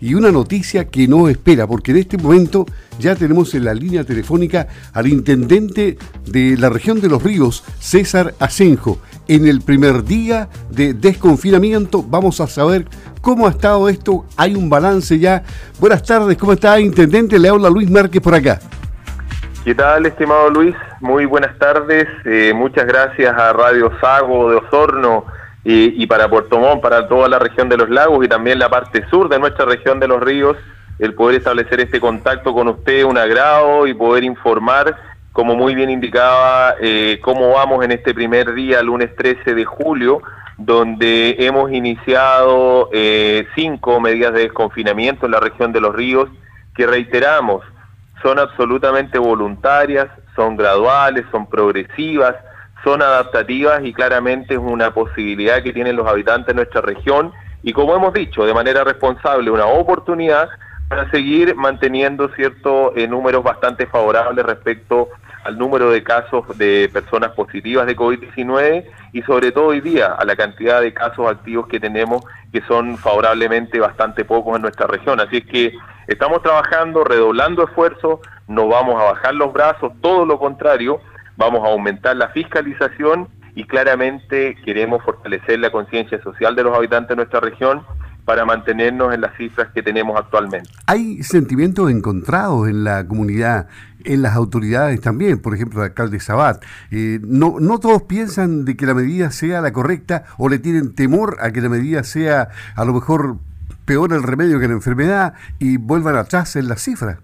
y una noticia que no espera, porque en este momento ya tenemos en la línea telefónica al intendente de la región de los ríos, César Asenjo. En el primer día de desconfinamiento vamos a saber cómo ha estado esto. Hay un balance ya. Buenas tardes, ¿cómo está, intendente? Le habla Luis Márquez por acá. ¿Qué tal, estimado Luis? Muy buenas tardes. Eh, muchas gracias a Radio Sago de Osorno y, para Puerto Montt, para toda la región de los lagos y también la parte sur de nuestra región de los ríos, el poder establecer este contacto con usted, un agrado y poder informar, como muy bien indicaba, eh, cómo vamos en este primer día, lunes 13 de julio, donde hemos iniciado eh, cinco medidas de desconfinamiento en la región de los ríos, que reiteramos, son absolutamente voluntarias, son graduales, son progresivas, son adaptativas y claramente es una posibilidad que tienen los habitantes de nuestra región y como hemos dicho, de manera responsable, una oportunidad para seguir manteniendo ciertos eh, números bastante favorables respecto al número de casos de personas positivas de COVID-19 y sobre todo hoy día a la cantidad de casos activos que tenemos que son favorablemente bastante pocos en nuestra región. Así es que estamos trabajando, redoblando esfuerzos, no vamos a bajar los brazos, todo lo contrario, vamos a aumentar la fiscalización y claramente queremos fortalecer la conciencia social de los habitantes de nuestra región para mantenernos en las cifras que tenemos actualmente. Hay sentimientos encontrados en la comunidad, en las autoridades también, por ejemplo, el alcalde Sabat. Eh, no, no todos piensan de que la medida sea la correcta o le tienen temor a que la medida sea a lo mejor peor el remedio que la enfermedad y vuelvan atrás en las cifras.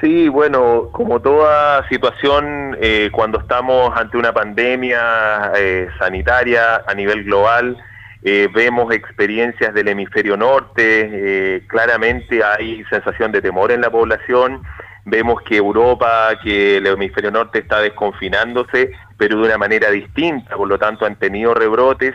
Sí, bueno, como toda situación, eh, cuando estamos ante una pandemia eh, sanitaria a nivel global, eh, vemos experiencias del hemisferio norte, claramente hay sensación de temor en la población, vemos que Europa, que el hemisferio norte está desconfinándose, pero de una manera distinta, por lo tanto han tenido rebrotes.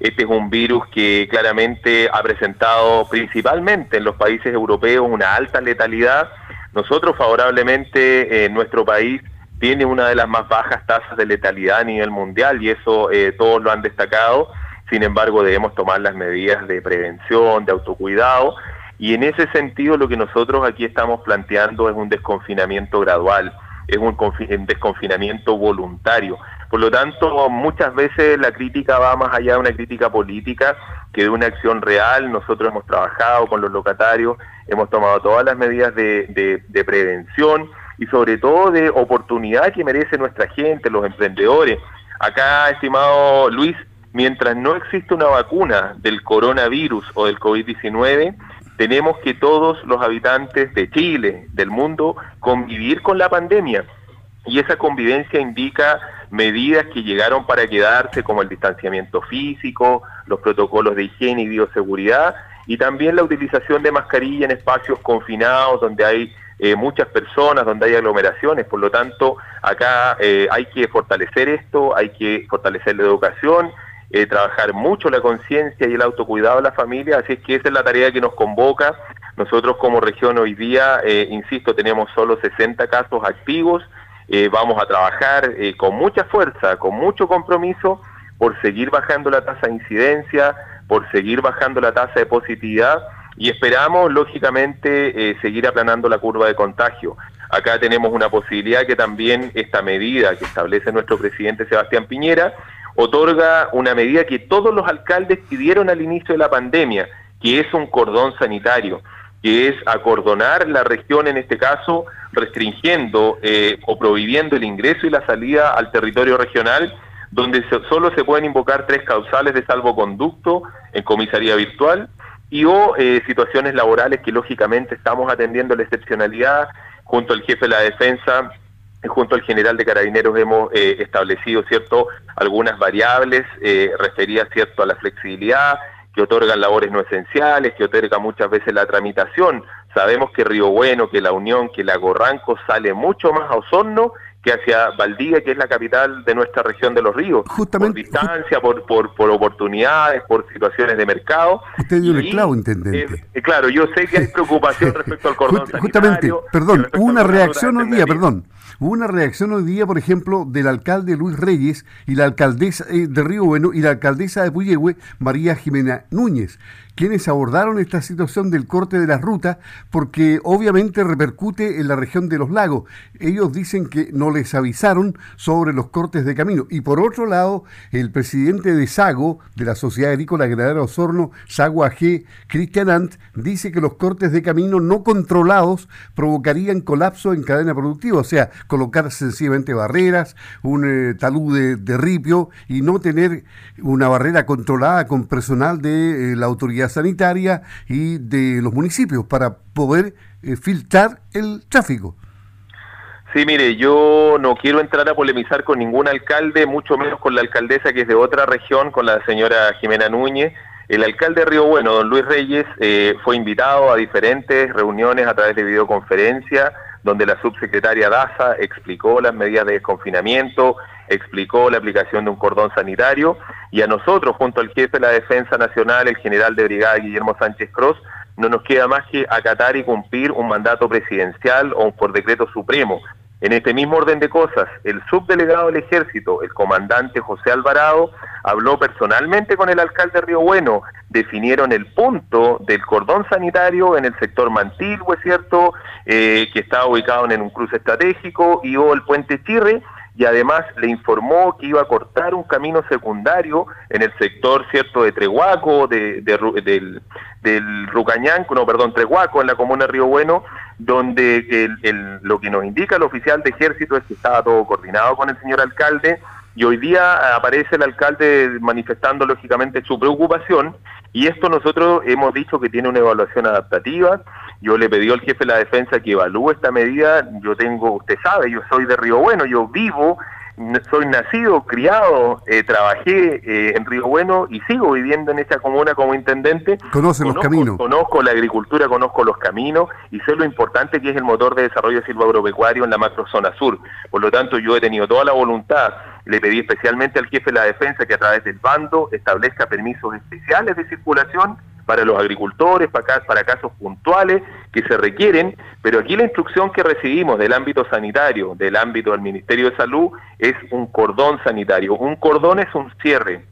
Este es un virus que claramente ha presentado principalmente en los países europeos una alta letalidad nosotros favorablemente, en nuestro país tiene una de las más bajas tasas de letalidad a nivel mundial y eso eh, todos lo han destacado. Sin embargo, debemos tomar las medidas de prevención, de autocuidado y en ese sentido lo que nosotros aquí estamos planteando es un desconfinamiento gradual, es un, desconfinamiento voluntario. Por lo tanto, muchas veces la crítica va más allá de una crítica política que de una acción real. Nosotros hemos trabajado con los locatarios, hemos tomado todas las medidas de, prevención y sobre todo de oportunidad que merece nuestra gente, los emprendedores. Acá, estimado Luis, mientras no existe una vacuna del coronavirus o del COVID-19, tenemos que todos los habitantes de Chile, del mundo, convivir con la pandemia. Y esa convivencia indica medidas que llegaron para quedarse, como el distanciamiento físico, los protocolos de higiene y bioseguridad, y también la utilización de mascarilla en espacios confinados donde hay eh, muchas personas, donde hay aglomeraciones. Por lo tanto, acá eh, hay que fortalecer esto, hay que fortalecer la educación, eh, trabajar mucho la conciencia y el autocuidado de la familia, así es que esa es la tarea que nos convoca. Nosotros como región hoy día, insisto, tenemos solo 60 casos activos, eh, vamos a trabajar eh, con mucha fuerza, con mucho compromiso por seguir bajando la tasa de incidencia, por seguir bajando la tasa de positividad y esperamos, lógicamente, eh, seguir aplanando la curva de contagio. Acá tenemos una posibilidad que también esta medida que establece nuestro presidente Sebastián Piñera otorga una medida que todos los alcaldes pidieron al inicio de la pandemia, que es un cordón sanitario que es acordonar la región, en este caso, restringiendo eh, o prohibiendo el ingreso y la salida al territorio regional, donde solo se pueden invocar tres causales de salvoconducto en comisaría virtual y o eh, situaciones laborales que lógicamente estamos atendiendo la excepcionalidad junto al jefe de la defensa junto al general de carabineros hemos eh, establecido cierto algunas variables referidas cierto a la flexibilidad que otorgan labores no esenciales, que otorga muchas veces la tramitación. Sabemos que Río Bueno, que La Unión, que Lago Ranco sale mucho más a Osorno que hacia Valdivia, que es la capital de nuestra región de los ríos. Justamente, por distancia, por, por, oportunidades, por situaciones de mercado. Usted dio el clavo, intendente. Eh, eh, claro, yo sé que hay preocupación respecto al cordón Justamente, perdón, una reacción hoy día, perdón. Hubo una reacción hoy día, por ejemplo, del alcalde Luis Reyes y la alcaldesa eh, de Río Bueno y la alcaldesa de Puyehue, María Jimena Núñez, quienes abordaron esta situación del corte de las rutas porque obviamente repercute en la región de los lagos. Ellos dicen que no les avisaron sobre los cortes de camino. Y por otro lado, el presidente de Sago, de la Sociedad Agrícola Ganadera Osorno, Sago AG, Cristian Ant, dice que los cortes de camino no controlados provocarían colapso en cadena productiva, o sea, colocar sencillamente barreras, un eh, talud de, ripio y no tener una barrera controlada con personal de eh, la autoridad sanitaria y de los municipios para poder eh, filtrar el tráfico. Sí, mire, yo no quiero entrar a polemizar con ningún alcalde, mucho menos con la alcaldesa que es de otra región, con la señora Jimena Núñez. El alcalde de Río Bueno, don Luis Reyes, eh, fue invitado a diferentes reuniones a través de videoconferencia, donde la subsecretaria Daza explicó las medidas de desconfinamiento, explicó la aplicación de un cordón sanitario, y a nosotros, junto al jefe de la Defensa Nacional, el general de brigada Guillermo Sánchez Cross, no nos queda más que acatar y cumplir un mandato presidencial o por decreto supremo. En este mismo orden de cosas, el subdelegado del ejército, el comandante José Alvarado, habló personalmente con el alcalde de Río Bueno, definieron el punto del cordón sanitario en el sector Mantilvo, es cierto, eh, que está ubicado en un cruce estratégico, y o el puente Chirre, y además le informó que iba a cortar un camino secundario en el sector cierto de Trehuaco, de, del, del Rucañanco, no, perdón, Trehuaco, en la comuna de Río Bueno, donde el, lo que nos indica el oficial de ejército es que estaba todo coordinado con el señor alcalde y hoy día aparece el alcalde manifestando lógicamente su preocupación y esto nosotros hemos dicho que tiene una evaluación adaptativa. Yo le pedí al jefe de la defensa que evalúe esta medida. Yo tengo, usted sabe, yo soy de Río Bueno, yo vivo soy nacido, criado, eh, trabajé eh, en Río Bueno y sigo viviendo en esta comuna como intendente. Conoce los caminos. Conozco la agricultura, conozco los caminos y sé lo importante que es el motor de desarrollo silvagropecuario en la macrozona sur. Por lo tanto, yo he tenido toda la voluntad. Le pedí especialmente al jefe de la defensa que a través del bando establezca permisos especiales de circulación para los agricultores, para, casos puntuales que se requieren, pero aquí la instrucción que recibimos del ámbito sanitario, del ámbito del Ministerio de Salud, es un cordón sanitario. Un cordón es un cierre,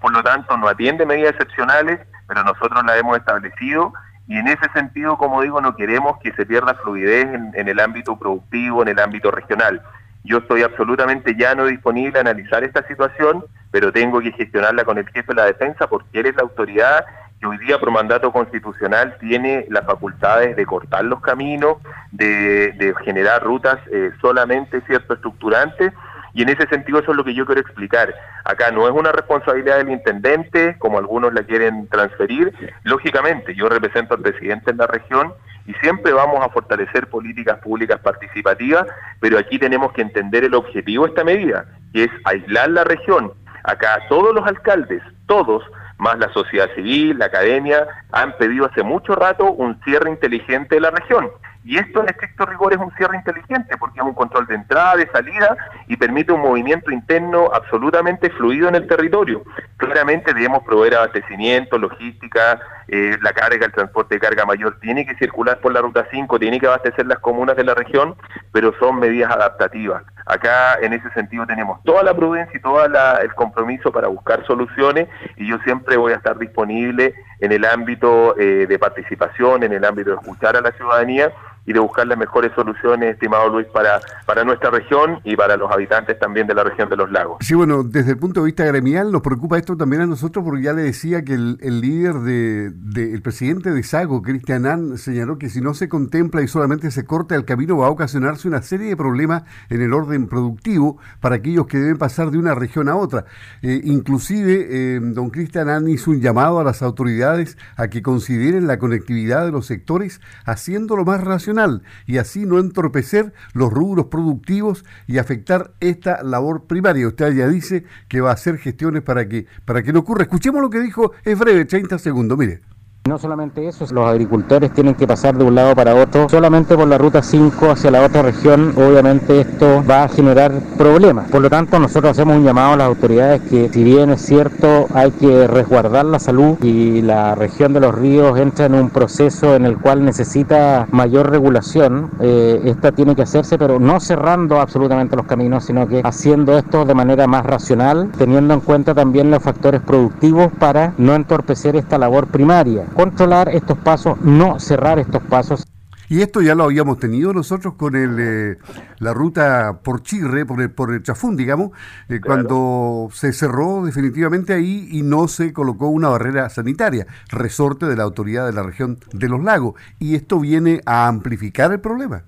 por lo tanto no atiende medidas excepcionales, pero nosotros la hemos establecido y en ese sentido, como digo, no queremos que se pierda fluidez en el ámbito productivo, en el ámbito regional. Yo estoy absolutamente ya no disponible a analizar esta situación, pero tengo que gestionarla con el jefe de la defensa porque él es la autoridad que hoy día por mandato constitucional tiene las facultades de cortar los caminos, de, generar rutas eh, solamente cierto estructurantes y en ese sentido eso es lo que yo quiero explicar. Acá no es una responsabilidad del intendente, como algunos la quieren transferir. Lógicamente, yo represento al presidente en la región y siempre vamos a fortalecer políticas públicas participativas, pero aquí tenemos que entender el objetivo de esta medida, que es aislar la región. Acá todos los alcaldes, todos, más la sociedad civil, la academia, han pedido hace mucho rato un cierre inteligente de la región. Y esto en estricto rigor es un cierre inteligente porque es un control de entrada, de salida y permite un movimiento interno absolutamente fluido en el territorio. Claramente debemos proveer abastecimiento, logística, eh, la carga, el transporte de carga mayor tiene que circular por la ruta 5, tiene que abastecer las comunas de la región, pero son medidas adaptativas. Acá en ese sentido tenemos toda la prudencia y todo el compromiso para buscar soluciones y yo siempre voy a estar disponible en el ámbito eh, de participación, en el ámbito de escuchar a la ciudadanía y de buscar las mejores soluciones, estimado Luis, para, para nuestra región y para los habitantes también de la región de los lagos. Sí, bueno, desde el punto de vista gremial nos preocupa esto también a nosotros porque ya le decía que el, líder de, el presidente de Sago, Cristian An, señaló que si no se contempla y solamente se corta el camino va a ocasionarse una serie de problemas en el orden productivo para aquellos que deben pasar de una región a otra. Eh, inclusive, eh, don Cristian An hizo un llamado a las autoridades a que consideren la conectividad de los sectores haciéndolo más racional y así no entorpecer los rubros productivos y afectar esta labor primaria. Usted ya dice que va a hacer gestiones para que, para que no ocurra. Escuchemos lo que dijo, es breve, 30 segundos, mire. No solamente eso, los agricultores tienen que pasar de un lado para otro, solamente por la ruta 5 hacia la otra región, obviamente esto va a generar problemas. Por lo tanto, nosotros hacemos un llamado a las autoridades que si bien es cierto hay que resguardar la salud y la región de los ríos entra en un proceso en el cual necesita mayor regulación, eh, esta tiene que hacerse, pero no cerrando absolutamente los caminos, sino que haciendo esto de manera más racional, teniendo en cuenta también los factores productivos para no entorpecer esta labor primaria controlar estos pasos, no cerrar estos pasos. Y esto ya lo habíamos tenido nosotros con el, eh, la ruta por Chirre, por el, por el Chafún, digamos, eh, cuando se cerró definitivamente ahí y no se colocó una barrera sanitaria, resorte de la autoridad de la región de los lagos. Y esto viene a amplificar el problema.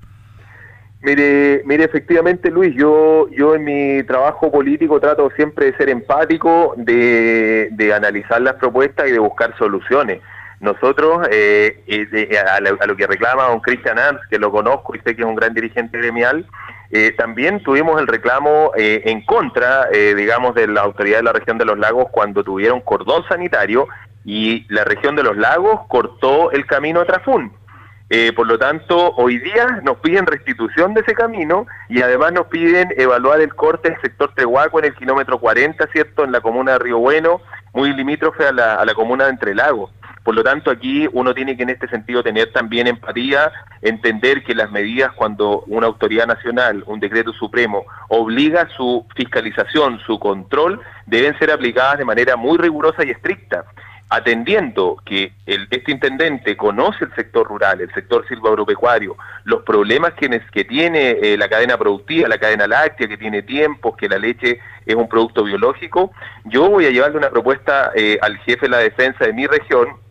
Mire, mire, efectivamente, Luis, yo, yo en mi trabajo político trato siempre de ser empático, de, de analizar las propuestas y de buscar soluciones. Nosotros, eh, a, lo, que reclama don Cristian Ans, que lo conozco y sé que es un gran dirigente gremial, eh, también tuvimos el reclamo eh, en contra, digamos, de la autoridad de la región de los lagos cuando tuvieron cordón sanitario y la región de los lagos cortó el camino a Trafún. por lo tanto, hoy día nos piden restitución de ese camino y además nos piden evaluar el corte del sector Tehuaco en el kilómetro 40, ¿cierto?, en la comuna de Río Bueno, muy limítrofe a la, a la comuna de Entre Lagos. Por lo tanto, aquí uno tiene que en este sentido tener también empatía, entender que las medidas cuando una autoridad nacional, un decreto supremo, obliga su fiscalización, su control, deben ser aplicadas de manera muy rigurosa y estricta atendiendo que el, este intendente conoce el sector rural, el sector silvagropecuario, los problemas que, tiene eh, la cadena productiva, la cadena láctea, que tiene tiempos, que la leche es un producto biológico, yo voy a llevarle una propuesta eh, al jefe de la defensa de mi región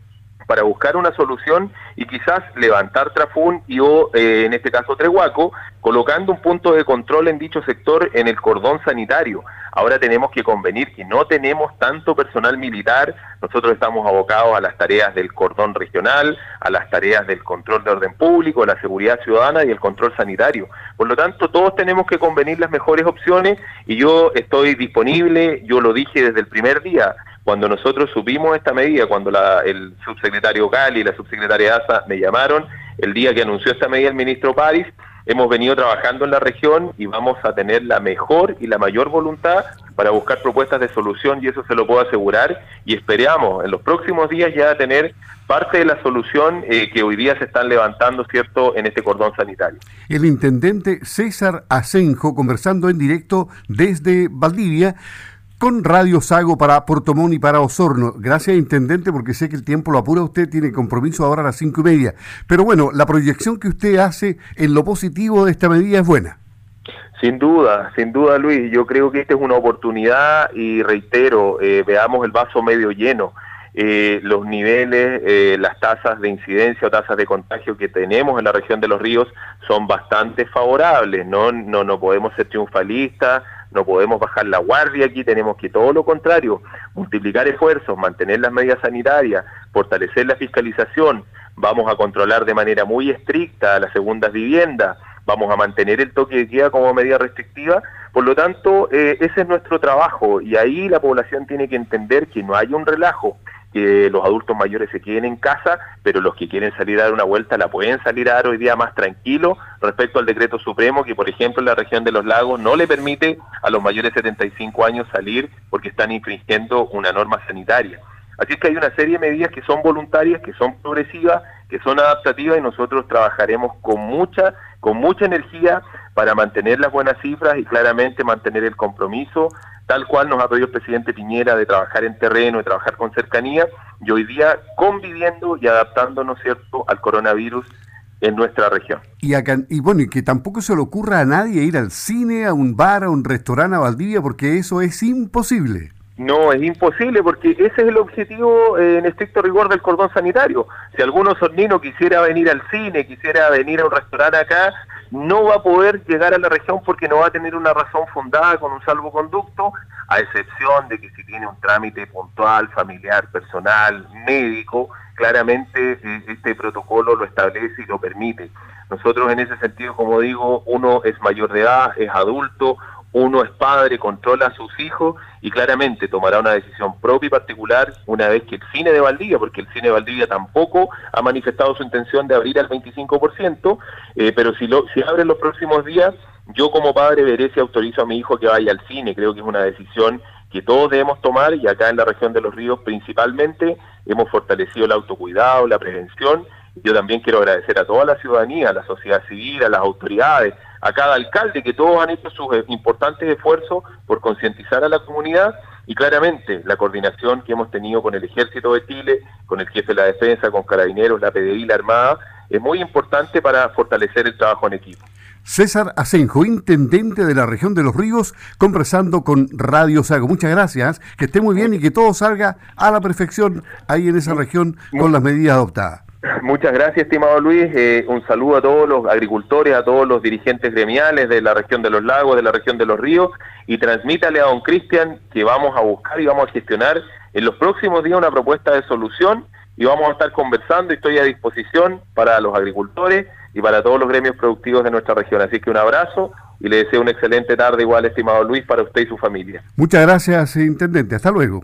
para buscar una solución y quizás levantar Trafún y o, eh, en este caso Trehuaco, colocando un punto de control en dicho sector en el cordón sanitario. Ahora tenemos que convenir que no tenemos tanto personal militar, nosotros estamos abocados a las tareas del cordón regional, a las tareas del control de orden público, la seguridad ciudadana y el control sanitario. Por lo tanto, todos tenemos que convenir las mejores opciones y yo estoy disponible, yo lo dije desde el primer día, cuando nosotros subimos esta medida, cuando el subsecretario Gali y la subsecretaria Asa me llamaron, el día que anunció esta medida el ministro París, hemos venido trabajando en la región y vamos a tener la mejor y la mayor voluntad para buscar propuestas de solución y eso se lo puedo asegurar y esperamos en los próximos días ya tener parte de la solución eh, que hoy día se están levantando, ¿cierto?, en este cordón sanitario. El intendente César Asenjo conversando en directo desde Valdivia con Radio Sago para Portomón y para Osorno. Gracias, Intendente, porque sé que el tiempo lo apura usted, tiene compromiso ahora a las cinco y media. Pero bueno, la proyección que usted hace en lo positivo de esta medida es buena. Sin duda, sin duda, Luis. Yo creo que esta es una oportunidad y reitero, eh, veamos el vaso medio lleno. Eh, los niveles, eh, las tasas de incidencia o tasas de contagio que tenemos en la región de los ríos son bastante favorables. No, no, no podemos ser triunfalistas no podemos bajar la guardia aquí, tenemos que todo lo contrario, multiplicar esfuerzos, mantener las medidas sanitarias, fortalecer la fiscalización, vamos a controlar de manera muy estricta las segundas viviendas, vamos a mantener el toque de queda como medida restrictiva, por lo tanto, eh, ese es nuestro trabajo y ahí la población tiene que entender que no hay un relajo, que los adultos mayores se queden en casa, pero los que quieren salir a dar una vuelta la pueden salir a dar hoy día más tranquilo respecto al decreto supremo que, por ejemplo, en la región de los lagos no le permite a los mayores de 75 años salir porque están infringiendo una norma sanitaria. Así es que hay una serie de medidas que son voluntarias, que son progresivas, que son adaptativas y nosotros trabajaremos con mucha, con mucha energía para mantener las buenas cifras y claramente mantener el compromiso tal cual nos ha pedido el presidente Piñera de trabajar en terreno, de trabajar con cercanía, y hoy día conviviendo y adaptándonos, ¿cierto?, al coronavirus en nuestra región. Y, acá, y bueno, y que tampoco se le ocurra a nadie ir al cine, a un bar, a un restaurante a Valdivia, porque eso es imposible. No, es imposible porque ese es el objetivo eh, en estricto rigor del cordón sanitario. Si alguno sornino quisiera venir al cine, quisiera venir a un restaurante acá, no va a poder llegar a la región porque no va a tener una razón fundada con un salvoconducto, a excepción de que si tiene un trámite puntual, familiar, personal, médico, claramente eh, este protocolo lo establece y lo permite. Nosotros en ese sentido, como digo, uno es mayor de edad, es adulto, uno es padre, controla a sus hijos y claramente tomará una decisión propia y particular una vez que el cine de Valdivia, porque el cine de Valdivia tampoco ha manifestado su intención de abrir al 25%, eh, pero si, lo, si abre en los próximos días, yo como padre veré si autorizo a mi hijo que vaya al cine, creo que es una decisión que todos debemos tomar y acá en la región de los ríos principalmente hemos fortalecido el autocuidado, la prevención. Yo también quiero agradecer a toda la ciudadanía, a la sociedad civil, a las autoridades, a cada alcalde, que todos han hecho sus eh, importantes esfuerzos por concientizar a la comunidad y claramente la coordinación que hemos tenido con el Ejército de Chile, con el jefe de la defensa, con Carabineros, la PDI, la Armada, es muy importante para fortalecer el trabajo en equipo. César Asenjo, intendente de la región de los ríos, conversando con Radio Sago. Muchas gracias, que esté muy bien y que todo salga a la perfección ahí en esa región con las medidas adoptadas. Muchas gracias, estimado Luis. Eh, un saludo a todos los agricultores, a todos los dirigentes gremiales de la región de los lagos, de la región de los ríos, y transmítale a don Cristian que vamos a buscar y vamos a gestionar en los próximos días una propuesta de solución y vamos a estar conversando y estoy a disposición para los agricultores y para todos los gremios productivos de nuestra región. Así que un abrazo y le deseo una excelente tarde igual, estimado Luis, para usted y su familia. Muchas gracias, Intendente. Hasta luego.